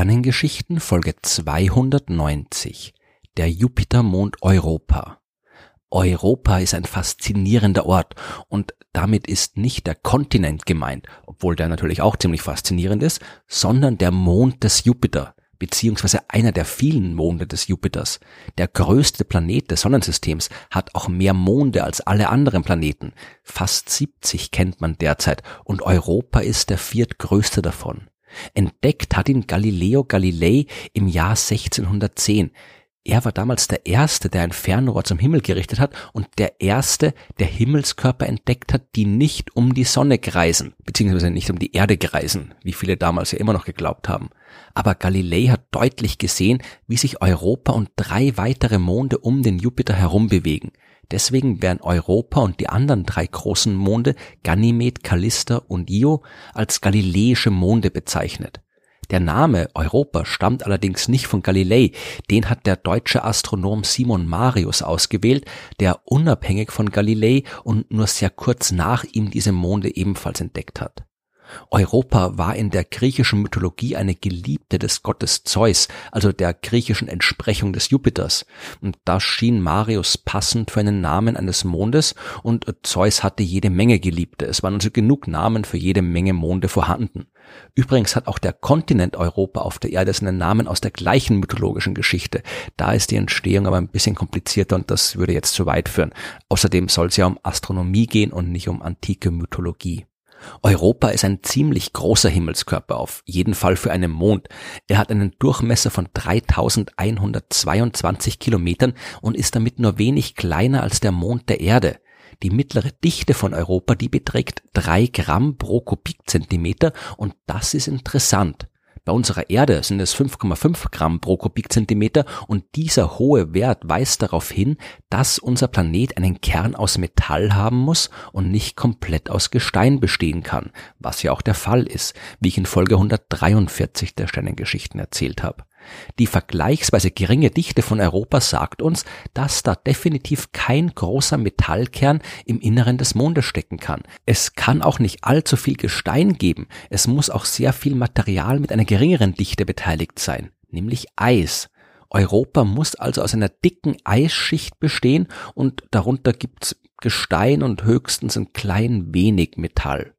Sternengeschichten Folge 290 Der Jupitermond Europa Europa ist ein faszinierender Ort und damit ist nicht der Kontinent gemeint, obwohl der natürlich auch ziemlich faszinierend ist, sondern der Mond des Jupiter, beziehungsweise einer der vielen Monde des Jupiters. Der größte Planet des Sonnensystems hat auch mehr Monde als alle anderen Planeten. Fast 70 kennt man derzeit und Europa ist der viertgrößte davon. Entdeckt hat ihn Galileo Galilei im Jahr 1610. Er war damals der Erste, der ein Fernrohr zum Himmel gerichtet hat und der Erste, der Himmelskörper entdeckt hat, die nicht um die Sonne kreisen, beziehungsweise nicht um die Erde kreisen, wie viele damals ja immer noch geglaubt haben. Aber Galilei hat deutlich gesehen, wie sich Europa und drei weitere Monde um den Jupiter herum bewegen. Deswegen werden Europa und die anderen drei großen Monde Ganymed, Callista und Io als galileische Monde bezeichnet. Der Name Europa stammt allerdings nicht von Galilei, den hat der deutsche Astronom Simon Marius ausgewählt, der unabhängig von Galilei und nur sehr kurz nach ihm diese Monde ebenfalls entdeckt hat. Europa war in der griechischen Mythologie eine Geliebte des Gottes Zeus, also der griechischen Entsprechung des Jupiters. Und da schien Marius passend für einen Namen eines Mondes und Zeus hatte jede Menge Geliebte. Es waren also genug Namen für jede Menge Monde vorhanden. Übrigens hat auch der Kontinent Europa auf der Erde seinen Namen aus der gleichen mythologischen Geschichte. Da ist die Entstehung aber ein bisschen komplizierter und das würde jetzt zu weit führen. Außerdem soll es ja um Astronomie gehen und nicht um antike Mythologie. Europa ist ein ziemlich großer Himmelskörper, auf jeden Fall für einen Mond. Er hat einen Durchmesser von 3122 Kilometern und ist damit nur wenig kleiner als der Mond der Erde. Die mittlere Dichte von Europa, die beträgt drei Gramm pro Kubikzentimeter und das ist interessant. Bei unserer Erde sind es 5,5 Gramm pro Kubikzentimeter und dieser hohe Wert weist darauf hin, dass unser Planet einen Kern aus Metall haben muss und nicht komplett aus Gestein bestehen kann, was ja auch der Fall ist, wie ich in Folge 143 der Sternengeschichten erzählt habe. Die vergleichsweise geringe Dichte von Europa sagt uns, dass da definitiv kein großer Metallkern im Inneren des Mondes stecken kann. Es kann auch nicht allzu viel Gestein geben. Es muss auch sehr viel Material mit einer geringeren Dichte beteiligt sein, nämlich Eis. Europa muss also aus einer dicken Eisschicht bestehen und darunter gibt's Gestein und höchstens ein klein wenig Metall.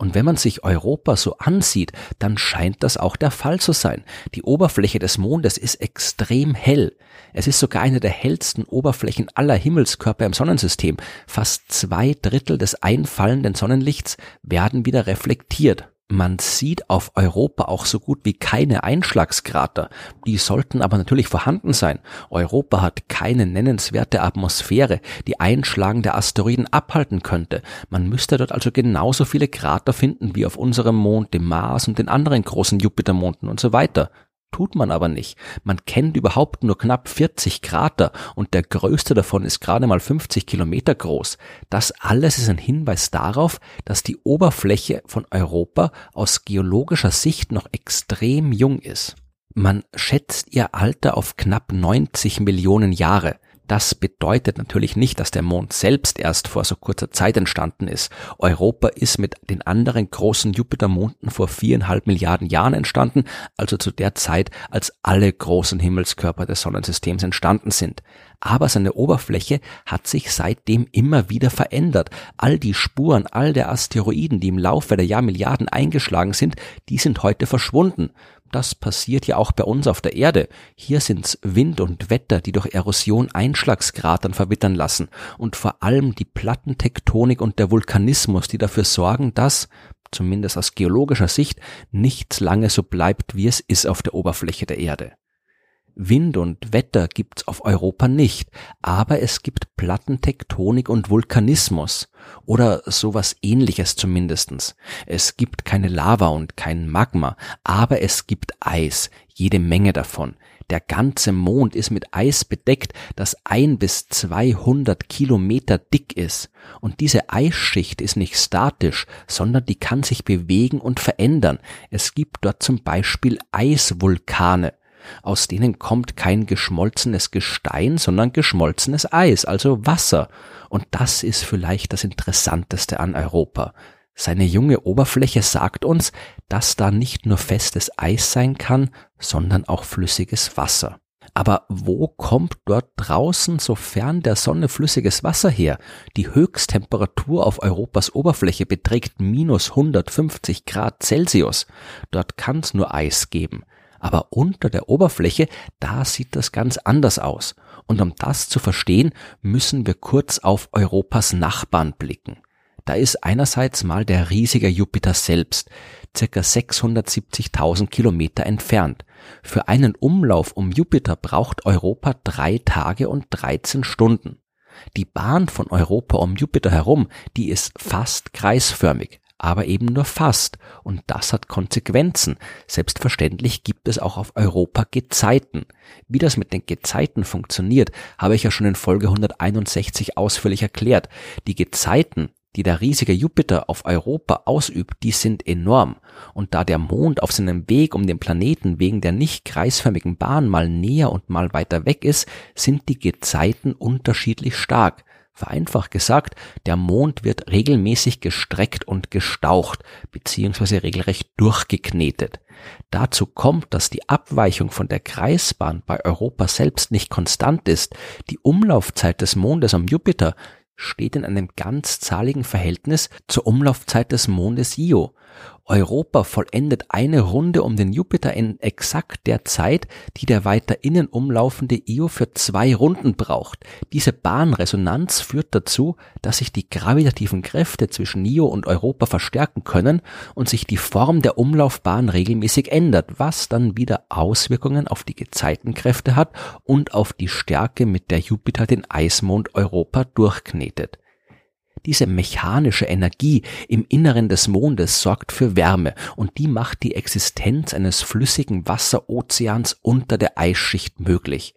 Und wenn man sich Europa so ansieht, dann scheint das auch der Fall zu sein. Die Oberfläche des Mondes ist extrem hell. Es ist sogar eine der hellsten Oberflächen aller Himmelskörper im Sonnensystem. Fast zwei Drittel des einfallenden Sonnenlichts werden wieder reflektiert. Man sieht auf Europa auch so gut wie keine Einschlagskrater. Die sollten aber natürlich vorhanden sein. Europa hat keine nennenswerte Atmosphäre, die einschlagende Asteroiden abhalten könnte. Man müsste dort also genauso viele Krater finden wie auf unserem Mond, dem Mars und den anderen großen Jupitermonden und so weiter. Tut man aber nicht. Man kennt überhaupt nur knapp 40 Krater und der größte davon ist gerade mal 50 Kilometer groß. Das alles ist ein Hinweis darauf, dass die Oberfläche von Europa aus geologischer Sicht noch extrem jung ist. Man schätzt ihr Alter auf knapp 90 Millionen Jahre. Das bedeutet natürlich nicht, dass der Mond selbst erst vor so kurzer Zeit entstanden ist. Europa ist mit den anderen großen Jupitermonden vor viereinhalb Milliarden Jahren entstanden, also zu der Zeit, als alle großen Himmelskörper des Sonnensystems entstanden sind. Aber seine Oberfläche hat sich seitdem immer wieder verändert. All die Spuren, all der Asteroiden, die im Laufe der Jahrmilliarden eingeschlagen sind, die sind heute verschwunden. Das passiert ja auch bei uns auf der Erde. Hier sind's Wind und Wetter, die durch Erosion Einschlagskratern verwittern lassen und vor allem die Plattentektonik und der Vulkanismus, die dafür sorgen, dass, zumindest aus geologischer Sicht, nichts lange so bleibt, wie es ist auf der Oberfläche der Erde. Wind und Wetter gibt's auf Europa nicht, aber es gibt Plattentektonik und Vulkanismus oder sowas ähnliches zumindestens. Es gibt keine Lava und kein Magma, aber es gibt Eis, jede Menge davon. Der ganze Mond ist mit Eis bedeckt, das ein bis zweihundert Kilometer dick ist. Und diese Eisschicht ist nicht statisch, sondern die kann sich bewegen und verändern. Es gibt dort zum Beispiel Eisvulkane aus denen kommt kein geschmolzenes Gestein, sondern geschmolzenes Eis, also Wasser. Und das ist vielleicht das Interessanteste an Europa. Seine junge Oberfläche sagt uns, dass da nicht nur festes Eis sein kann, sondern auch flüssiges Wasser. Aber wo kommt dort draußen so fern der Sonne flüssiges Wasser her? Die Höchsttemperatur auf Europas Oberfläche beträgt minus 150 Grad Celsius. Dort kann es nur Eis geben. Aber unter der Oberfläche, da sieht das ganz anders aus. Und um das zu verstehen, müssen wir kurz auf Europas Nachbarn blicken. Da ist einerseits mal der riesige Jupiter selbst, circa 670.000 Kilometer entfernt. Für einen Umlauf um Jupiter braucht Europa drei Tage und 13 Stunden. Die Bahn von Europa um Jupiter herum, die ist fast kreisförmig, aber eben nur fast, und das hat Konsequenzen. Selbstverständlich gibt es auch auf Europa Gezeiten. Wie das mit den Gezeiten funktioniert, habe ich ja schon in Folge 161 ausführlich erklärt. Die Gezeiten, die der riesige Jupiter auf Europa ausübt, die sind enorm. Und da der Mond auf seinem Weg um den Planeten wegen der nicht kreisförmigen Bahn mal näher und mal weiter weg ist, sind die Gezeiten unterschiedlich stark. Vereinfacht gesagt, der Mond wird regelmäßig gestreckt und gestaucht, beziehungsweise regelrecht durchgeknetet. Dazu kommt, dass die Abweichung von der Kreisbahn bei Europa selbst nicht konstant ist. Die Umlaufzeit des Mondes am Jupiter steht in einem ganz zahligen Verhältnis zur Umlaufzeit des Mondes Io. Europa vollendet eine Runde um den Jupiter in exakt der Zeit, die der weiter innen umlaufende Io für zwei Runden braucht. Diese Bahnresonanz führt dazu, dass sich die gravitativen Kräfte zwischen Io und Europa verstärken können und sich die Form der Umlaufbahn regelmäßig ändert, was dann wieder Auswirkungen auf die Gezeitenkräfte hat und auf die Stärke, mit der Jupiter den Eismond Europa durchknetet. Diese mechanische Energie im Inneren des Mondes sorgt für Wärme und die macht die Existenz eines flüssigen Wasserozeans unter der Eisschicht möglich.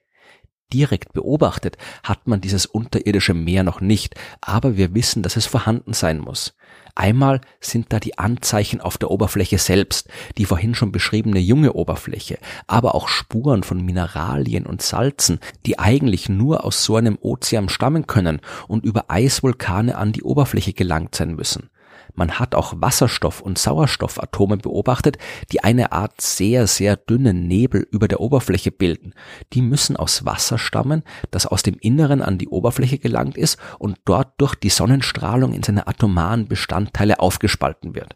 Direkt beobachtet hat man dieses unterirdische Meer noch nicht, aber wir wissen, dass es vorhanden sein muss. Einmal sind da die Anzeichen auf der Oberfläche selbst, die vorhin schon beschriebene junge Oberfläche, aber auch Spuren von Mineralien und Salzen, die eigentlich nur aus so einem Ozean stammen können und über Eisvulkane an die Oberfläche gelangt sein müssen. Man hat auch Wasserstoff- und Sauerstoffatome beobachtet, die eine Art sehr, sehr dünnen Nebel über der Oberfläche bilden. Die müssen aus Wasser stammen, das aus dem Inneren an die Oberfläche gelangt ist und dort durch die Sonnenstrahlung in seine atomaren Bestandteile aufgespalten wird.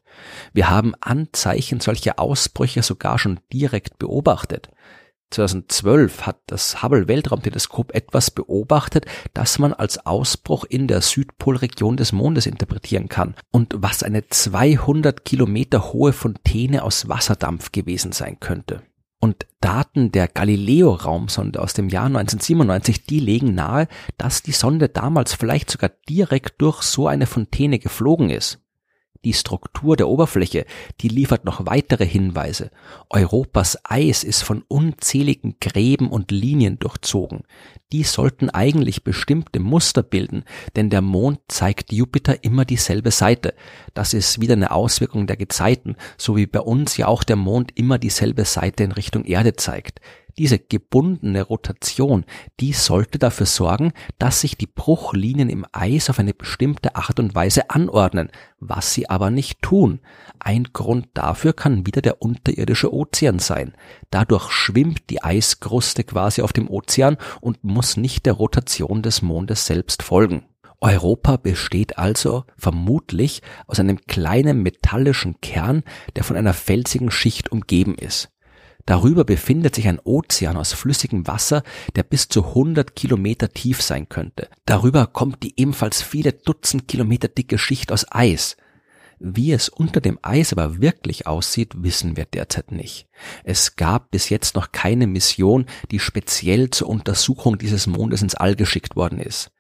Wir haben Anzeichen solcher Ausbrüche sogar schon direkt beobachtet. 2012 hat das Hubble Weltraumteleskop etwas beobachtet, das man als Ausbruch in der Südpolregion des Mondes interpretieren kann und was eine 200 Kilometer hohe Fontäne aus Wasserdampf gewesen sein könnte. Und Daten der Galileo-Raumsonde aus dem Jahr 1997, die legen nahe, dass die Sonde damals vielleicht sogar direkt durch so eine Fontäne geflogen ist. Die Struktur der Oberfläche, die liefert noch weitere Hinweise. Europas Eis ist von unzähligen Gräben und Linien durchzogen. Die sollten eigentlich bestimmte Muster bilden, denn der Mond zeigt Jupiter immer dieselbe Seite. Das ist wieder eine Auswirkung der Gezeiten, so wie bei uns ja auch der Mond immer dieselbe Seite in Richtung Erde zeigt. Diese gebundene Rotation, die sollte dafür sorgen, dass sich die Bruchlinien im Eis auf eine bestimmte Art und Weise anordnen, was sie aber nicht tun. Ein Grund dafür kann wieder der unterirdische Ozean sein. Dadurch schwimmt die Eiskruste quasi auf dem Ozean und muss nicht der Rotation des Mondes selbst folgen. Europa besteht also vermutlich aus einem kleinen metallischen Kern, der von einer felsigen Schicht umgeben ist. Darüber befindet sich ein Ozean aus flüssigem Wasser, der bis zu 100 Kilometer tief sein könnte. Darüber kommt die ebenfalls viele Dutzend Kilometer dicke Schicht aus Eis. Wie es unter dem Eis aber wirklich aussieht, wissen wir derzeit nicht. Es gab bis jetzt noch keine Mission, die speziell zur Untersuchung dieses Mondes ins All geschickt worden ist.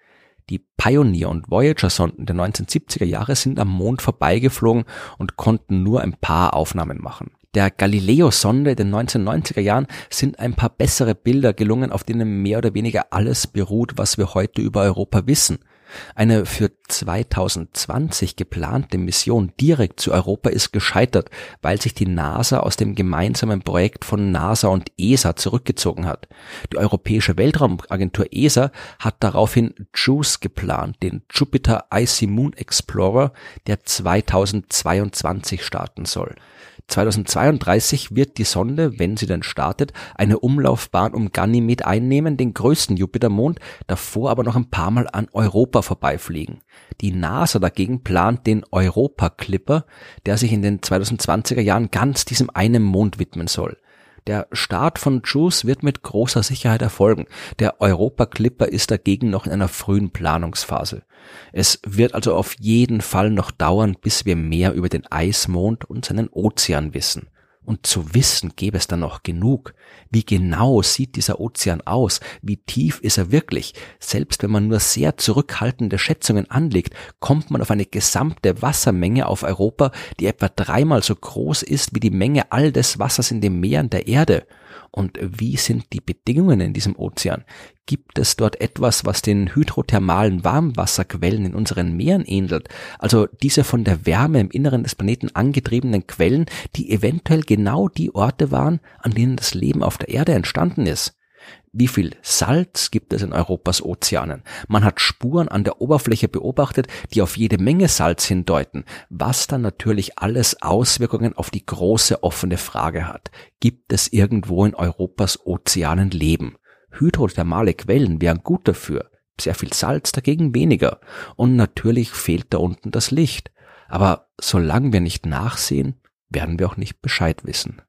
Die Pioneer und Voyager Sonden der 1970er Jahre sind am Mond vorbeigeflogen und konnten nur ein paar Aufnahmen machen der Galileo-Sonde in den 1990er Jahren sind ein paar bessere Bilder gelungen, auf denen mehr oder weniger alles beruht, was wir heute über Europa wissen. Eine für 2020 geplante Mission direkt zu Europa ist gescheitert, weil sich die NASA aus dem gemeinsamen Projekt von NASA und ESA zurückgezogen hat. Die Europäische Weltraumagentur ESA hat daraufhin JUICE geplant, den Jupiter Icy Moon Explorer, der 2022 starten soll. 2032 wird die Sonde, wenn sie dann startet, eine Umlaufbahn um Ganymed einnehmen, den größten Jupitermond, davor aber noch ein paar Mal an Europa vorbeifliegen. Die NASA dagegen plant den Europa Clipper, der sich in den 2020er Jahren ganz diesem einen Mond widmen soll. Der Start von JUICE wird mit großer Sicherheit erfolgen. Der Europa Clipper ist dagegen noch in einer frühen Planungsphase. Es wird also auf jeden Fall noch dauern, bis wir mehr über den Eismond und seinen Ozean wissen. Und zu wissen gäbe es dann noch genug. Wie genau sieht dieser Ozean aus? Wie tief ist er wirklich? Selbst wenn man nur sehr zurückhaltende Schätzungen anlegt, kommt man auf eine gesamte Wassermenge auf Europa, die etwa dreimal so groß ist wie die Menge all des Wassers in den Meeren der Erde. Und wie sind die Bedingungen in diesem Ozean? Gibt es dort etwas, was den hydrothermalen Warmwasserquellen in unseren Meeren ähnelt? Also diese von der Wärme im Inneren des Planeten angetriebenen Quellen, die eventuell genau die Orte waren, an denen das Leben auf der Erde entstanden ist. Wie viel Salz gibt es in Europas Ozeanen? Man hat Spuren an der Oberfläche beobachtet, die auf jede Menge Salz hindeuten, was dann natürlich alles Auswirkungen auf die große offene Frage hat. Gibt es irgendwo in Europas Ozeanen Leben? Hydrothermale Quellen wären gut dafür, sehr viel Salz dagegen weniger. Und natürlich fehlt da unten das Licht. Aber solange wir nicht nachsehen, werden wir auch nicht Bescheid wissen.